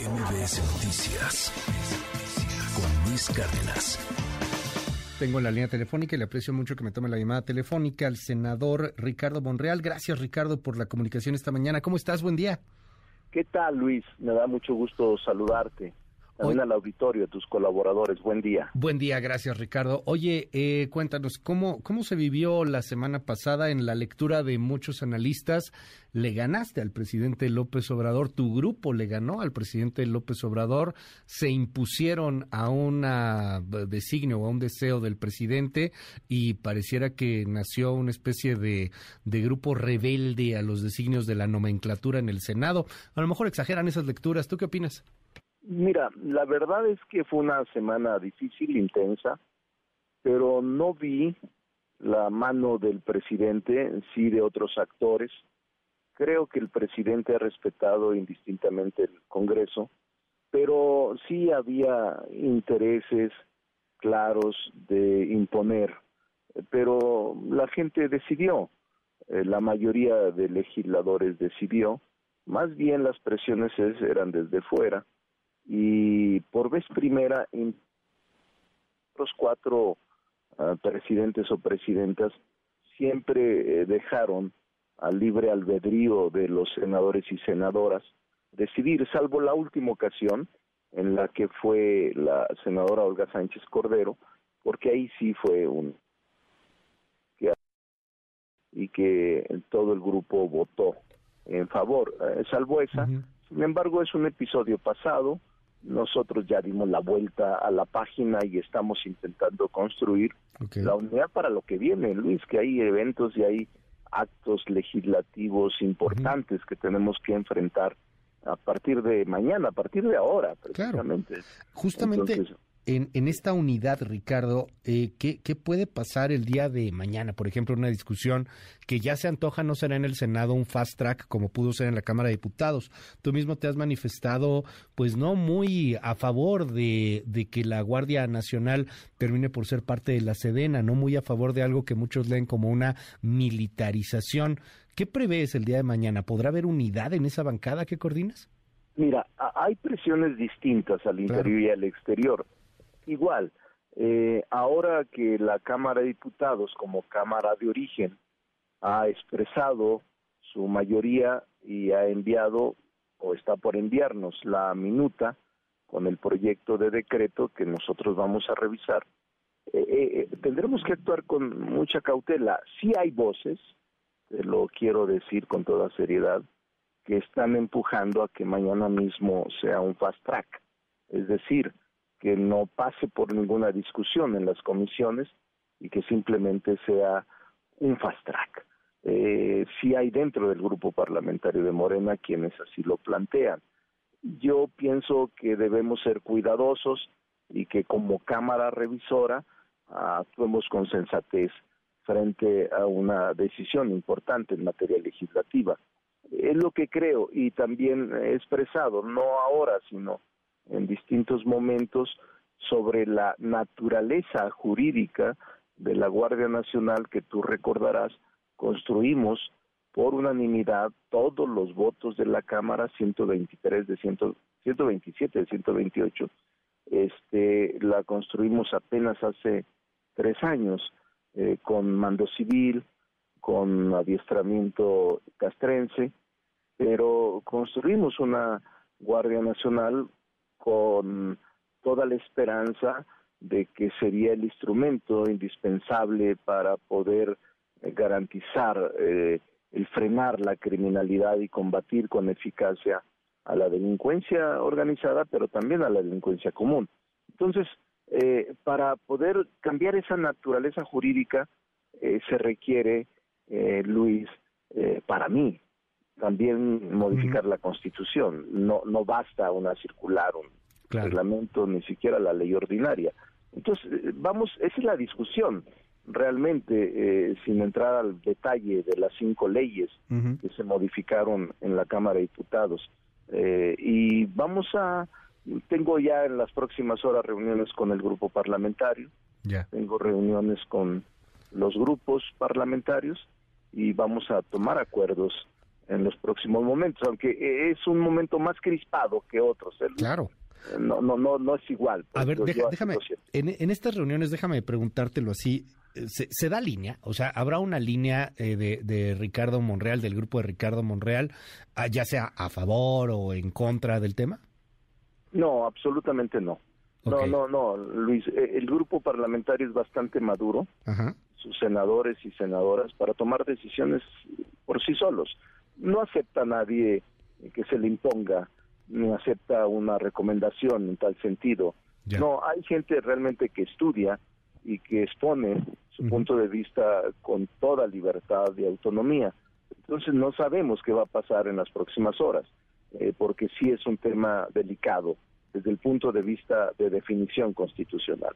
MBS Noticias con Luis Cárdenas. Tengo la línea telefónica y le aprecio mucho que me tome la llamada telefónica al senador Ricardo Monreal. Gracias, Ricardo, por la comunicación esta mañana. ¿Cómo estás? Buen día. ¿Qué tal, Luis? Me da mucho gusto saludarte. También al auditorio, a tus colaboradores. Buen día. Buen día, gracias Ricardo. Oye, eh, cuéntanos, ¿cómo, ¿cómo se vivió la semana pasada en la lectura de muchos analistas? Le ganaste al presidente López Obrador, tu grupo le ganó al presidente López Obrador, se impusieron a un designio o a un deseo del presidente y pareciera que nació una especie de, de grupo rebelde a los designios de la nomenclatura en el Senado. A lo mejor exageran esas lecturas. ¿Tú qué opinas? Mira, la verdad es que fue una semana difícil, intensa, pero no vi la mano del presidente, sí de otros actores. Creo que el presidente ha respetado indistintamente el Congreso, pero sí había intereses claros de imponer, pero la gente decidió, eh, la mayoría de legisladores decidió, más bien las presiones eran desde fuera y por vez primera los cuatro ah, presidentes o presidentas siempre eh, dejaron al libre albedrío de los senadores y senadoras decidir, salvo la última ocasión en la que fue la senadora Olga Sánchez Cordero, porque ahí sí fue un y que todo el grupo votó en favor, eh, salvo esa. Sin embargo, es un episodio pasado, nosotros ya dimos la vuelta a la página y estamos intentando construir la unidad para lo que viene, Luis, que hay eventos y hay actos legislativos importantes que tenemos que enfrentar a partir de mañana, a partir de ahora, precisamente. Justamente en, esta unidad, Ricardo, eh, ¿qué, puede pasar el día de mañana? Por ejemplo, una discusión que ya se antoja no será en el Senado un fast track como pudo ser en la Cámara de Diputados. Tú mismo te has manifestado, pues no muy a favor de, de que la Guardia Nacional termine por ser parte de la Sedena, no muy a favor de algo que muchos leen como una militarización. ¿Qué prevés el día de mañana? ¿Podrá haber unidad en esa bancada que coordinas? Mira, hay presiones distintas al interior y al exterior igual. Eh, ahora que la Cámara de Diputados, como Cámara de Origen, ha expresado su mayoría y ha enviado o está por enviarnos la minuta con el proyecto de decreto que nosotros vamos a revisar, eh, eh, tendremos que actuar con mucha cautela. Sí hay voces, lo quiero decir con toda seriedad, que están empujando a que mañana mismo sea un fast track. Es decir, que no pase por ninguna discusión en las comisiones y que simplemente sea un fast track. Eh, sí hay dentro del grupo parlamentario de Morena quienes así lo plantean. Yo pienso que debemos ser cuidadosos y que como Cámara Revisora actuemos con sensatez frente a una decisión importante en materia legislativa. Es lo que creo y también he expresado, no ahora, sino en distintos momentos sobre la naturaleza jurídica de la Guardia Nacional que tú recordarás, construimos por unanimidad todos los votos de la Cámara, 123 de 127 de 128, este, la construimos apenas hace tres años eh, con mando civil, con adiestramiento castrense, pero construimos una Guardia Nacional con toda la esperanza de que sería el instrumento indispensable para poder eh, garantizar eh, el frenar la criminalidad y combatir con eficacia a la delincuencia organizada, pero también a la delincuencia común. Entonces, eh, para poder cambiar esa naturaleza jurídica se requiere, Luis, para mí, también modificar la Constitución. No, no basta una circular, un reglamento, ni siquiera la ley ordinaria. Entonces, eh, vamos, esa es la discusión realmente, eh, sin entrar al detalle de las cinco leyes que se modificaron en la Cámara de Diputados. Eh, y vamos a, tengo ya en las próximas horas reuniones con el grupo parlamentario, ya. tengo reuniones con los grupos parlamentarios y vamos a tomar acuerdos en los próximos momentos, aunque es un momento más crispado que otros. Claro. No, no, no, no es igual. A ver, déjame, en, estas reuniones, déjame preguntártelo así. ¿Se, da línea? O sea, ¿habrá una línea eh, de, de, Ricardo Monreal, del grupo de Ricardo Monreal, ah, ya sea a favor o en contra del tema? No, absolutamente no. No, no, no, Luis, eh, el grupo parlamentario es bastante maduro, sus senadores y senadoras, para tomar decisiones por sí solos. No acepta a nadie que se le imponga, ni acepta una recomendación en tal sentido. No, hay gente realmente que estudia y que expone su punto de vista con toda libertad y autonomía. Entonces no sabemos qué va a pasar en las próximas horas, eh, porque sí es un tema delicado desde el punto de vista de definición constitucional.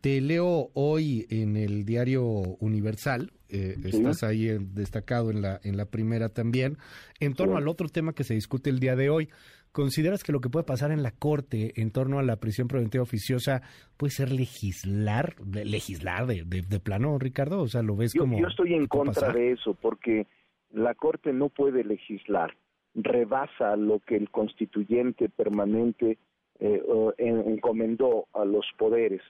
Te leo hoy en el diario Universal, eh, estás ahí destacado en la, en la primera también, en torno al otro tema que se discute el día de hoy. ¿Consideras que lo que puede pasar en la Corte en torno a la prisión preventiva oficiosa puede ser legislar, legislar de, de, plano, Ricardo? O sea, ¿lo ves como...? Yo estoy en contra de eso porque la Corte no puede legislar, rebasa lo que el constituyente permanente eh, encomendó a los poderes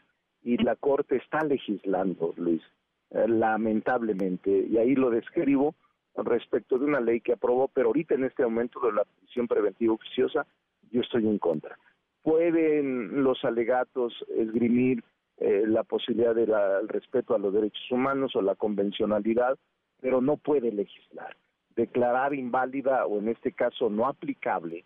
y la Corte está legislando, Luis, eh, lamentablemente, y ahí lo describo respecto de una ley que aprobó, pero ahorita en este momento de la prisión preventiva oficiosa, yo estoy en contra. Pueden los alegatos esgrimir eh, la posibilidad del respeto a los derechos humanos o la convencionalidad, pero no puede legislar. Declarar inválida o en este caso no aplicable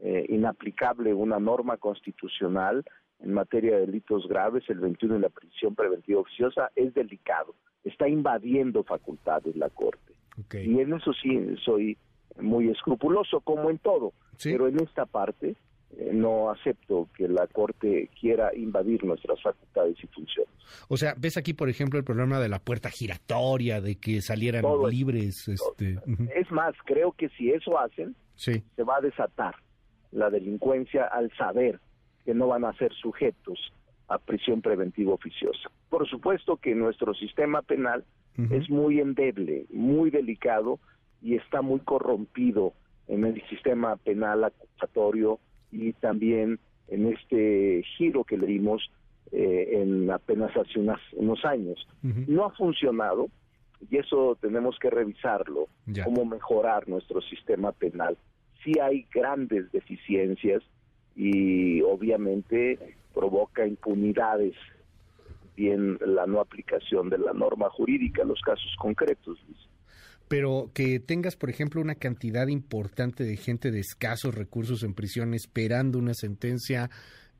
eh, inaplicable una norma constitucional en materia de delitos graves, el 21 en la prisión preventiva oficiosa, es delicado. Está invadiendo facultades la Corte. Y en eso sí soy muy escrupuloso, como en todo. Pero en esta parte eh, no acepto que la Corte quiera invadir nuestras facultades y funciones. O sea, ves aquí, por ejemplo, el problema de la puerta giratoria, de que salieran libres. Este... Es más, creo que si eso hacen, se va a desatar la delincuencia al saber que no van a ser sujetos a prisión preventiva oficiosa. Por supuesto que nuestro sistema penal es muy endeble, muy delicado y está muy corrompido en el sistema penal acusatorio y también en este giro que le dimos eh, en apenas hace unos años. No ha funcionado y eso tenemos que revisarlo, cómo mejorar nuestro sistema penal sí hay grandes deficiencias y obviamente provoca impunidades bien la no aplicación de la norma jurídica en los casos concretos. Pero que tengas, por ejemplo, una cantidad importante de gente de escasos recursos en prisión esperando una sentencia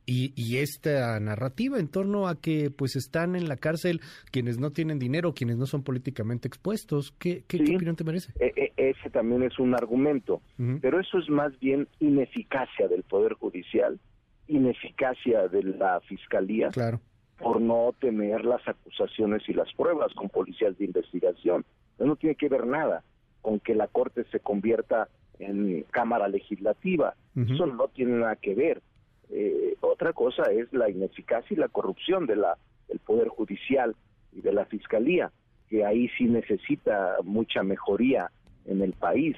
y, y, esta narrativa en torno a que pues están en la cárcel quienes no tienen dinero, quienes no son políticamente expuestos. ¿Qué, qué, opinión te merece? E, e, ese también es un argumento, pero eso es más bien ineficacia del Poder Judicial, ineficacia de la Fiscalía claro. por no tener las acusaciones y las pruebas con policías de investigación. no tiene que ver nada con que la Corte se convierta en Cámara Legislativa. Eso no tiene nada que ver eh, otra cosa es la ineficacia y la corrupción de la, del Poder Judicial y de la Fiscalía, que ahí sí necesita mucha mejoría en el país.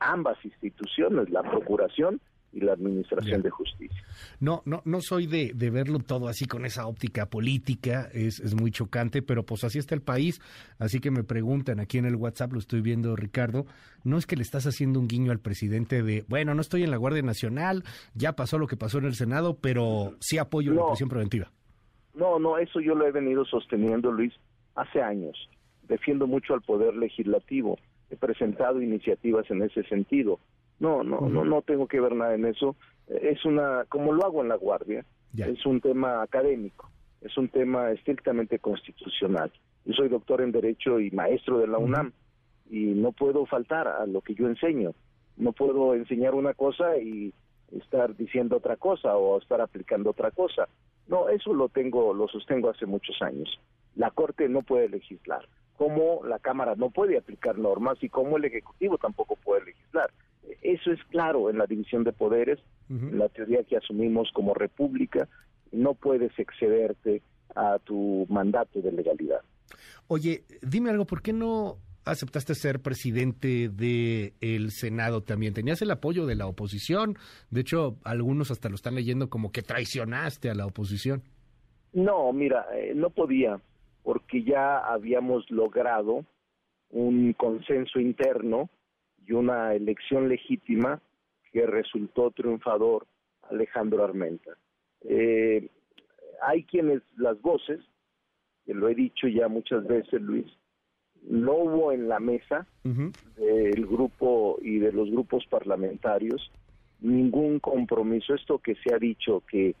Ambas instituciones, la Procuración y la Administración de Justicia. No, no, no soy de, de, verlo todo así con esa óptica política, es, es muy chocante, pero pues así está el país. Así que me preguntan aquí en el WhatsApp, lo estoy viendo, Ricardo, no es que le estás haciendo un guiño al presidente de, bueno, no estoy en la Guardia Nacional, ya pasó lo que pasó en el Senado, pero sí apoyo la prisión preventiva. No, no, eso yo lo he venido sosteniendo, Luis, hace años. Defiendo mucho al Poder Legislativo. He presentado iniciativas en ese sentido no, no, no, no tengo que ver nada en eso. Es una, como lo hago en la Guardia, es un tema académico, es un tema estrictamente constitucional. Yo soy doctor en Derecho y maestro de la UNAM y no puedo faltar a lo que yo enseño. No puedo enseñar una cosa y estar diciendo otra cosa o estar aplicando otra cosa. No, eso lo tengo, lo sostengo hace muchos años. La Corte no puede legislar, como la Cámara no puede aplicar normas y como el Ejecutivo tampoco puede legislar. Eso es claro en la división de poderes, en la teoría que asumimos como república, no puedes excederte a tu mandato de legalidad. Oye, dime algo, ¿por qué no aceptaste ser presidente del el Senado también. Tenías el apoyo de la oposición. De hecho, algunos hasta lo están leyendo como que traicionaste a la oposición. No, mira, eh, no podía, porque ya habíamos logrado un consenso interno y una elección legítima que resultó triunfador Alejandro Armenta. Eh, hay quienes las voces, que lo he dicho ya muchas veces, Luis, no hubo en la mesa del grupo y de los grupos parlamentarios ningún compromiso. Esto que se ha dicho que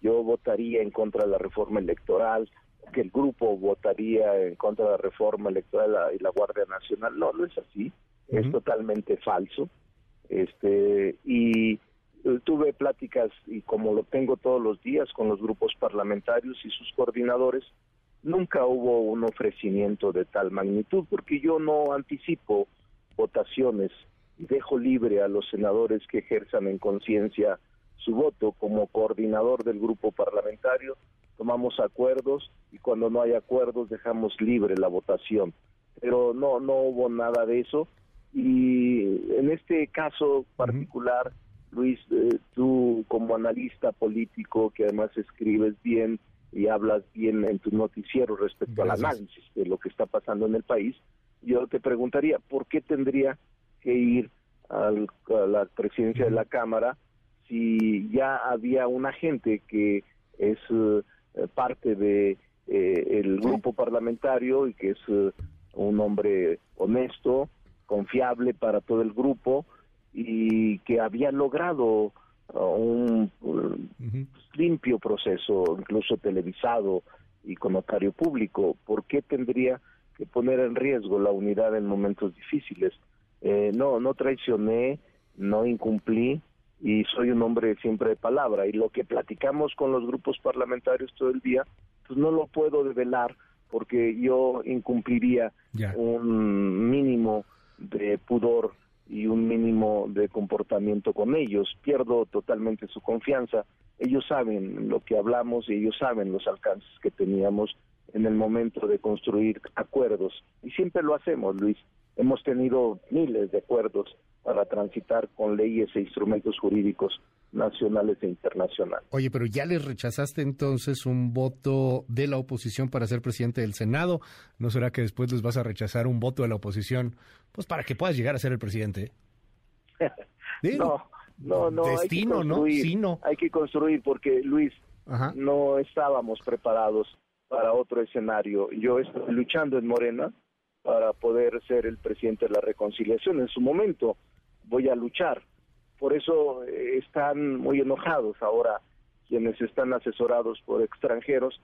yo votaría en contra de la reforma electoral, que el grupo votaría en contra de la reforma electoral y la Guardia Nacional, no, no es así, es totalmente falso. Este y eh, tuve pláticas y como lo tengo todos los días con los grupos parlamentarios y sus coordinadores, nunca hubo un ofrecimiento de tal magnitud porque yo no anticipo votaciones y dejo libre a los senadores que ejerzan en conciencia su voto. Como coordinador del grupo parlamentario tomamos acuerdos y cuando no hay acuerdos dejamos libre la votación. Pero no no hubo nada de eso y en este caso particular Luis, eh, tú como analista político que además escribes bien y hablas bien en tu noticiero respecto al análisis de lo que está pasando en el país, yo te preguntaría, ¿por qué tendría que ir a la presidencia de la Cámara si ya había una gente que es eh, parte de eh, el grupo parlamentario y que es un hombre honesto, confiable para todo el grupo y que había logrado uh, un limpio proceso, incluso televisado y con notario público. ¿Por qué tendría que poner en riesgo la unidad en momentos difíciles? Eh, no, no traicioné, no incumplí y soy un hombre siempre de palabra. Y lo que platicamos con los grupos parlamentarios todo el día, pues no lo puedo develar porque yo incumpliría un mínimo de pudor y un mínimo de comportamiento con ellos. Pierdo totalmente su confianza. Ellos saben lo que hablamos y ellos saben los alcances que teníamos en el momento de construir acuerdos. Y siempre lo hacemos, Luis. Hemos tenido miles de acuerdos para transitar con leyes e instrumentos jurídicos nacionales e internacionales. Oye, pero ya les rechazaste entonces un voto de la oposición para ser presidente del Senado. ¿No será que después les vas a rechazar un voto de la oposición, pues para que puedas llegar a ser el presidente? no, no, no. Destino, ¿no? Sí, no. Hay que construir porque, Luis, no estábamos preparados para otro escenario. Yo estoy luchando en Morena para poder ser el presidente de la reconciliación. En su momento voy a luchar por eso eh, están muy enojados ahora quienes están asesorados por extranjeros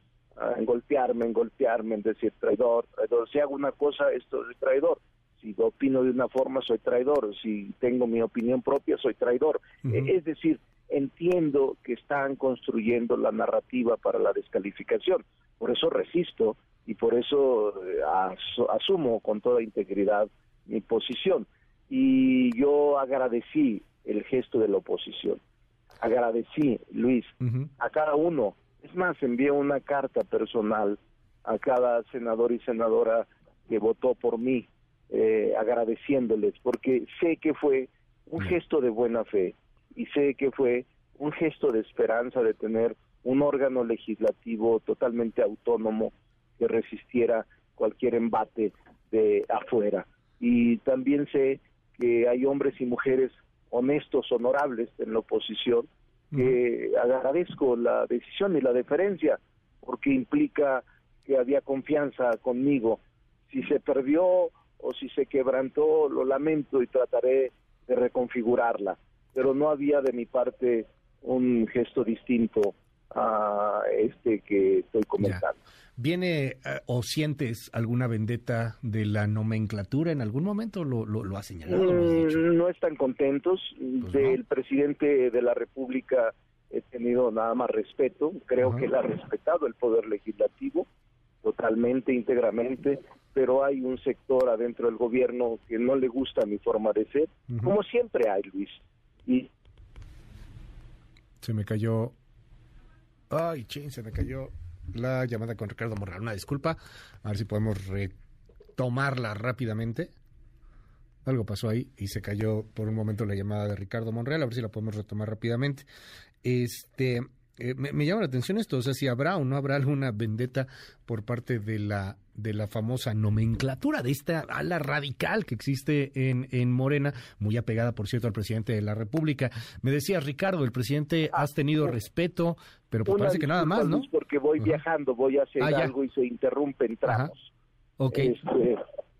en golpearme, en golpearme, en decir traidor, traidor. Si hago una cosa, esto es traidor. Si opino de una forma, soy traidor. Si tengo mi opinión propia, soy traidor. E, es decir, entiendo que están construyendo la narrativa para la descalificación. Por eso resisto y por eso eh, asumo con toda integridad mi posición. Y yo agradecí el gesto de la oposición. Agradecí, Luis, a cada uno. Es más, envié una carta personal a cada senador y senadora que votó por mí, eh, agradeciéndoles, porque sé que fue un gesto de buena fe y sé que fue un gesto de esperanza de tener un órgano legislativo totalmente autónomo que resistiera cualquier embate de afuera. Y también sé que hay hombres y mujeres honestos, honorables en la oposición, que agradezco la decisión y la deferencia, porque implica que había confianza conmigo. Si se perdió o si se quebrantó, lo lamento y trataré de reconfigurarla, pero no había de mi parte un gesto distinto a este que estoy comentando. ¿Viene eh, o sientes alguna vendetta de la nomenclatura en algún momento? ¿Lo, lo, ha señalado? Mm, no están contentos. Pues Del presidente de la República he tenido nada más respeto. Creo que él ha respetado el poder legislativo totalmente, íntegramente, pero hay un sector adentro del gobierno que no le gusta mi forma de ser, como siempre hay, Luis. Y se me cayó. Ay, ching, se me cayó la llamada con Ricardo Morral. Una disculpa. A ver si podemos retomarla rápidamente. Algo pasó ahí y se cayó por un momento la llamada de Ricardo Monreal, a ver si la podemos retomar rápidamente. Este, eh, me, llama la atención esto, o sea, si habrá o no habrá alguna vendetta por parte de la de la famosa nomenclatura de esta ala radical que existe en, en Morena, muy apegada, por cierto, al presidente de la República. Me decía Ricardo, el presidente, ah, has tenido respeto, pero pues parece que nada más, ¿no? Porque voy viajando, voy a hacer ah, algo y se interrumpe en tramos. Este,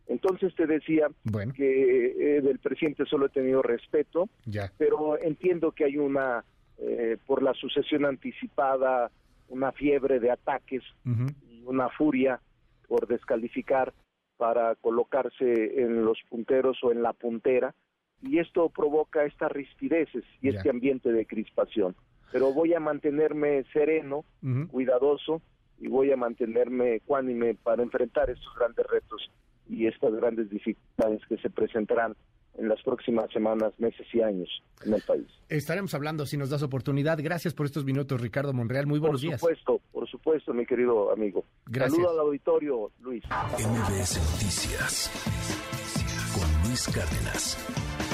entonces te decía que eh, del presidente solo he tenido respeto, ya. pero entiendo que hay una eh, por la sucesión anticipada, una fiebre de ataques y una furia por descalificar para colocarse en los punteros o en la puntera, y esto provoca estas rispideces y este ambiente de crispación. Pero voy a mantenerme sereno, cuidadoso, y voy a mantenerme ecuánime para enfrentar estos grandes retos y estas grandes dificultades que se presentarán en las próximas semanas, meses y años en el país. Estaremos hablando si nos das oportunidad. Gracias por estos minutos, Ricardo Monreal. Muy buenos días. Por supuesto, por supuesto, mi querido amigo. Gracias. Saludo al auditorio, Luis. MBS Noticias con Luis Cárdenas.